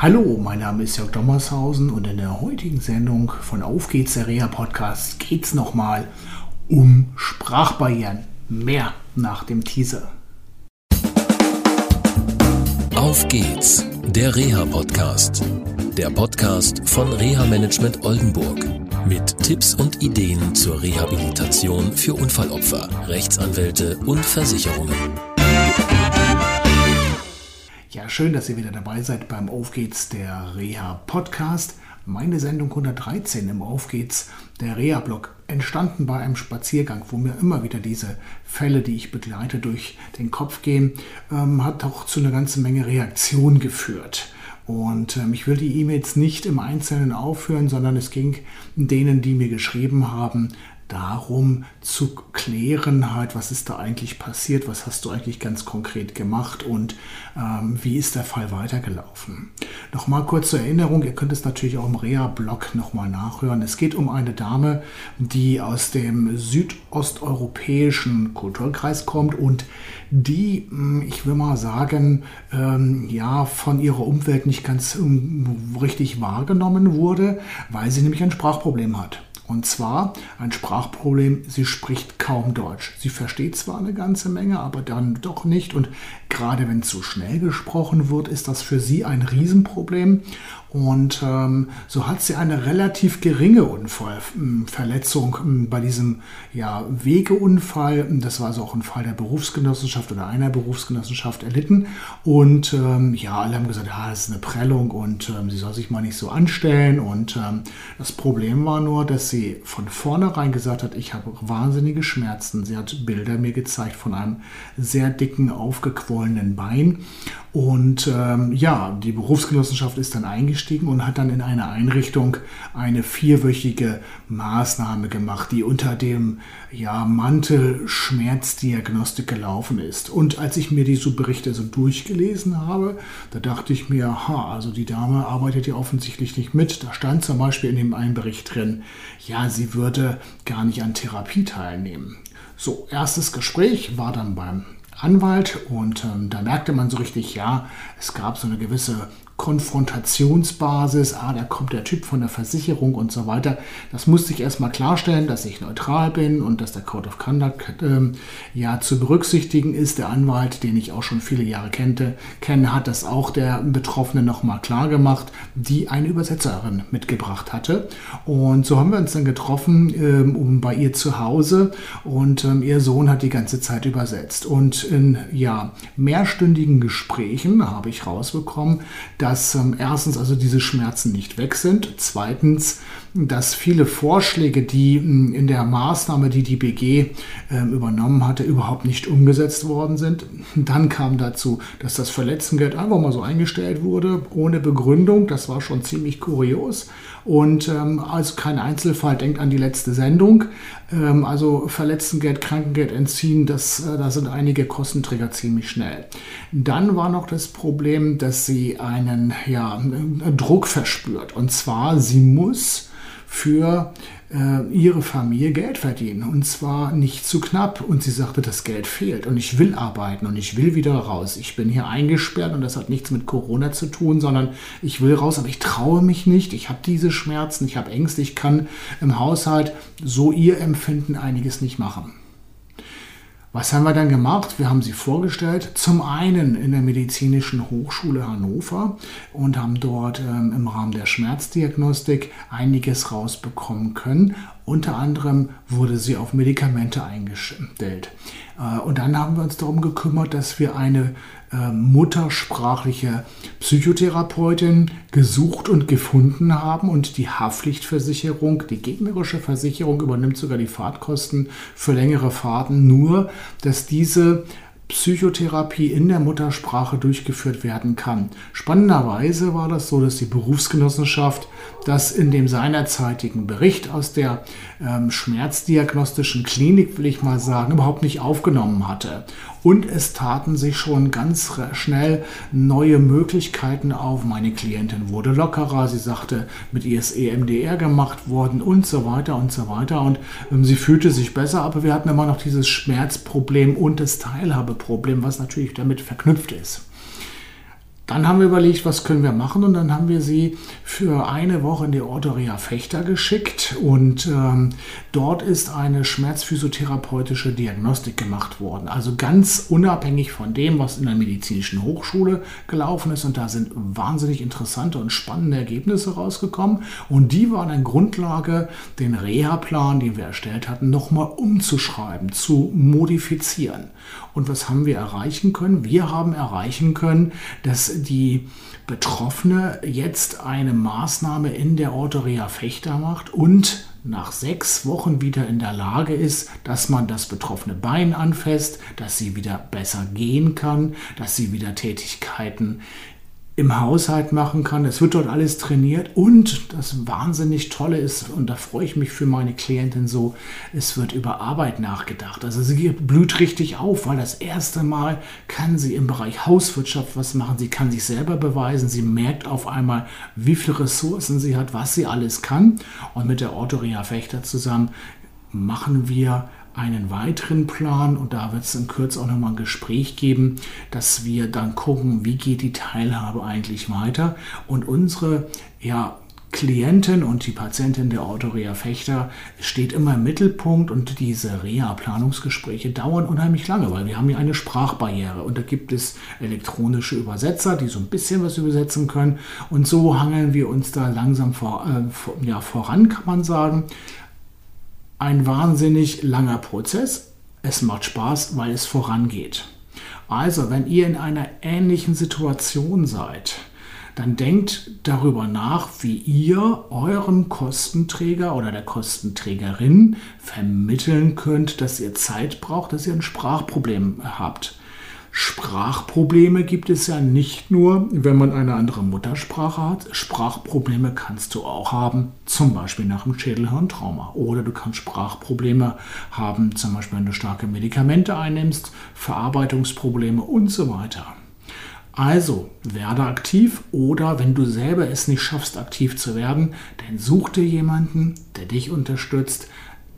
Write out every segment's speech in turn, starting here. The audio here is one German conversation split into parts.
Hallo, mein Name ist Jörg Dommershausen und in der heutigen Sendung von Auf geht's, der Reha Podcast, geht's nochmal um Sprachbarrieren. Mehr nach dem Teaser. Auf geht's, der Reha Podcast. Der Podcast von Reha Management Oldenburg. Mit Tipps und Ideen zur Rehabilitation für Unfallopfer, Rechtsanwälte und Versicherungen. Ja, schön, dass ihr wieder dabei seid beim Auf geht's der Reha Podcast. Meine Sendung 113 im Auf geht's der Reha Blog entstanden bei einem Spaziergang, wo mir immer wieder diese Fälle, die ich begleite, durch den Kopf gehen, ähm, hat auch zu einer ganzen Menge Reaktion geführt. Und ähm, ich will die E-Mails nicht im Einzelnen aufhören, sondern es ging denen, die mir geschrieben haben, darum zu klären, halt, was ist da eigentlich passiert, was hast du eigentlich ganz konkret gemacht und ähm, wie ist der Fall weitergelaufen. Nochmal kurz zur Erinnerung, ihr könnt es natürlich auch im Rea-Blog nochmal nachhören. Es geht um eine Dame, die aus dem südosteuropäischen Kulturkreis kommt und die, hm, ich will mal sagen, ähm, ja, von ihrer Umwelt nicht ganz um, richtig wahrgenommen wurde, weil sie nämlich ein Sprachproblem hat. Und zwar ein Sprachproblem, sie spricht kaum Deutsch. Sie versteht zwar eine ganze Menge, aber dann doch nicht. Und gerade wenn zu schnell gesprochen wird, ist das für sie ein Riesenproblem. Und ähm, so hat sie eine relativ geringe Unfallverletzung ähm, bei diesem ja, Wegeunfall. Das war so auch ein Fall der Berufsgenossenschaft oder einer Berufsgenossenschaft erlitten. Und ähm, ja, alle haben gesagt, ja, das ist eine Prellung und ähm, sie soll sich mal nicht so anstellen. Und ähm, das Problem war nur, dass sie von vornherein gesagt hat, ich habe wahnsinnige Schmerzen. Sie hat Bilder mir gezeigt von einem sehr dicken, aufgequollenen Bein. Und ähm, ja, die Berufsgenossenschaft ist dann eingestiegen und hat dann in einer Einrichtung eine vierwöchige Maßnahme gemacht, die unter dem ja, Mantel Schmerzdiagnostik gelaufen ist. Und als ich mir diese Berichte so durchgelesen habe, da dachte ich mir, ha, also die Dame arbeitet ja offensichtlich nicht mit. Da stand zum Beispiel in dem einen Bericht drin, ja, sie würde gar nicht an Therapie teilnehmen. So, erstes Gespräch war dann beim Anwalt und ähm, da merkte man so richtig, ja, es gab so eine gewisse Konfrontationsbasis, ah, da kommt der Typ von der Versicherung und so weiter. Das musste ich erstmal klarstellen, dass ich neutral bin und dass der Code of Conduct ähm, ja zu berücksichtigen ist. Der Anwalt, den ich auch schon viele Jahre kennte, kenne, hat das auch der Betroffene nochmal klar gemacht, die eine Übersetzerin mitgebracht hatte. Und so haben wir uns dann getroffen ähm, um bei ihr zu Hause und ähm, ihr Sohn hat die ganze Zeit übersetzt. Und in ja, mehrstündigen Gesprächen habe ich rausbekommen, dass dass ähm, erstens also diese Schmerzen nicht weg sind, zweitens, dass viele Vorschläge, die ähm, in der Maßnahme, die die BG äh, übernommen hatte, überhaupt nicht umgesetzt worden sind. Dann kam dazu, dass das Verletzengeld einfach mal so eingestellt wurde, ohne Begründung. Das war schon ziemlich kurios. Und ähm, also kein Einzelfall, denkt an die letzte Sendung. Ähm, also Verletztengeld, Krankengeld entziehen, das, äh, da sind einige Kostenträger ziemlich schnell. Dann war noch das Problem, dass sie einen ja, Druck verspürt. Und zwar, sie muss für äh, ihre Familie Geld verdienen. Und zwar nicht zu knapp. Und sie sagte, das Geld fehlt. Und ich will arbeiten und ich will wieder raus. Ich bin hier eingesperrt und das hat nichts mit Corona zu tun, sondern ich will raus, aber ich traue mich nicht. Ich habe diese Schmerzen, ich habe Ängste, ich kann im Haushalt so ihr Empfinden einiges nicht machen. Was haben wir dann gemacht? Wir haben sie vorgestellt, zum einen in der Medizinischen Hochschule Hannover und haben dort ähm, im Rahmen der Schmerzdiagnostik einiges rausbekommen können. Unter anderem wurde sie auf Medikamente eingestellt. Äh, und dann haben wir uns darum gekümmert, dass wir eine äh, muttersprachliche Psychotherapeutin gesucht und gefunden haben. Und die Haftpflichtversicherung, die gegnerische Versicherung, übernimmt sogar die Fahrtkosten für längere Fahrten. Nur, dass diese Psychotherapie in der Muttersprache durchgeführt werden kann. Spannenderweise war das so, dass die Berufsgenossenschaft das in dem seinerzeitigen Bericht aus der ähm, schmerzdiagnostischen Klinik, will ich mal sagen, überhaupt nicht aufgenommen hatte. Und es taten sich schon ganz schnell neue Möglichkeiten auf. Meine Klientin wurde lockerer, sie sagte, mit ISE MDR gemacht worden und so weiter und so weiter. Und ähm, sie fühlte sich besser, aber wir hatten immer noch dieses Schmerzproblem und das Teilhabeproblem, was natürlich damit verknüpft ist. Dann haben wir überlegt, was können wir machen und dann haben wir sie für eine Woche in die Orthorea Fechter geschickt und ähm, dort ist eine schmerzphysiotherapeutische Diagnostik gemacht worden. Also ganz unabhängig von dem, was in der medizinischen Hochschule gelaufen ist und da sind wahnsinnig interessante und spannende Ergebnisse rausgekommen und die waren eine Grundlage, den Reha-Plan, den wir erstellt hatten, nochmal umzuschreiben, zu modifizieren. Und was haben wir erreichen können? Wir haben erreichen können, dass die Betroffene jetzt eine Maßnahme in der Orthorea Fechter macht und nach sechs Wochen wieder in der Lage ist, dass man das betroffene Bein anfasst, dass sie wieder besser gehen kann, dass sie wieder Tätigkeiten im Haushalt machen kann. Es wird dort alles trainiert und das wahnsinnig Tolle ist, und da freue ich mich für meine Klientin so, es wird über Arbeit nachgedacht. Also sie blüht richtig auf, weil das erste Mal kann sie im Bereich Hauswirtschaft was machen. Sie kann sich selber beweisen. Sie merkt auf einmal, wie viele Ressourcen sie hat, was sie alles kann. Und mit der Orthorea Fechter zusammen machen wir einen weiteren Plan und da wird es in Kürze auch nochmal ein Gespräch geben, dass wir dann gucken, wie geht die Teilhabe eigentlich weiter. Und unsere ja, Klientin und die Patientin der Autorea Fechter steht immer im Mittelpunkt und diese Reha-Planungsgespräche dauern unheimlich lange, weil wir haben ja eine Sprachbarriere und da gibt es elektronische Übersetzer, die so ein bisschen was übersetzen können. Und so hangeln wir uns da langsam vor, äh, vor, ja, voran, kann man sagen ein wahnsinnig langer Prozess. Es macht Spaß, weil es vorangeht. Also, wenn ihr in einer ähnlichen Situation seid, dann denkt darüber nach, wie ihr eurem Kostenträger oder der Kostenträgerin vermitteln könnt, dass ihr Zeit braucht, dass ihr ein Sprachproblem habt. Sprachprobleme gibt es ja nicht nur, wenn man eine andere Muttersprache hat. Sprachprobleme kannst du auch haben, zum Beispiel nach einem Schädelhirntrauma. Oder du kannst Sprachprobleme haben, zum Beispiel wenn du starke Medikamente einnimmst, Verarbeitungsprobleme und so weiter. Also werde aktiv oder wenn du selber es nicht schaffst, aktiv zu werden, dann such dir jemanden, der dich unterstützt,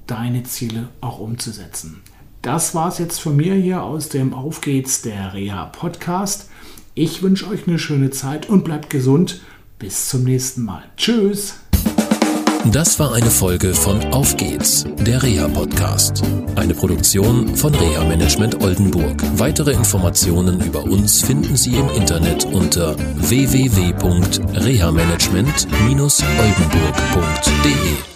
deine Ziele auch umzusetzen. Das war es jetzt von mir hier aus dem Auf geht's der Reha Podcast. Ich wünsche euch eine schöne Zeit und bleibt gesund. Bis zum nächsten Mal. Tschüss. Das war eine Folge von Auf geht's, der Reha Podcast. Eine Produktion von Reha Management Oldenburg. Weitere Informationen über uns finden Sie im Internet unter www.rehamanagement-oldenburg.de.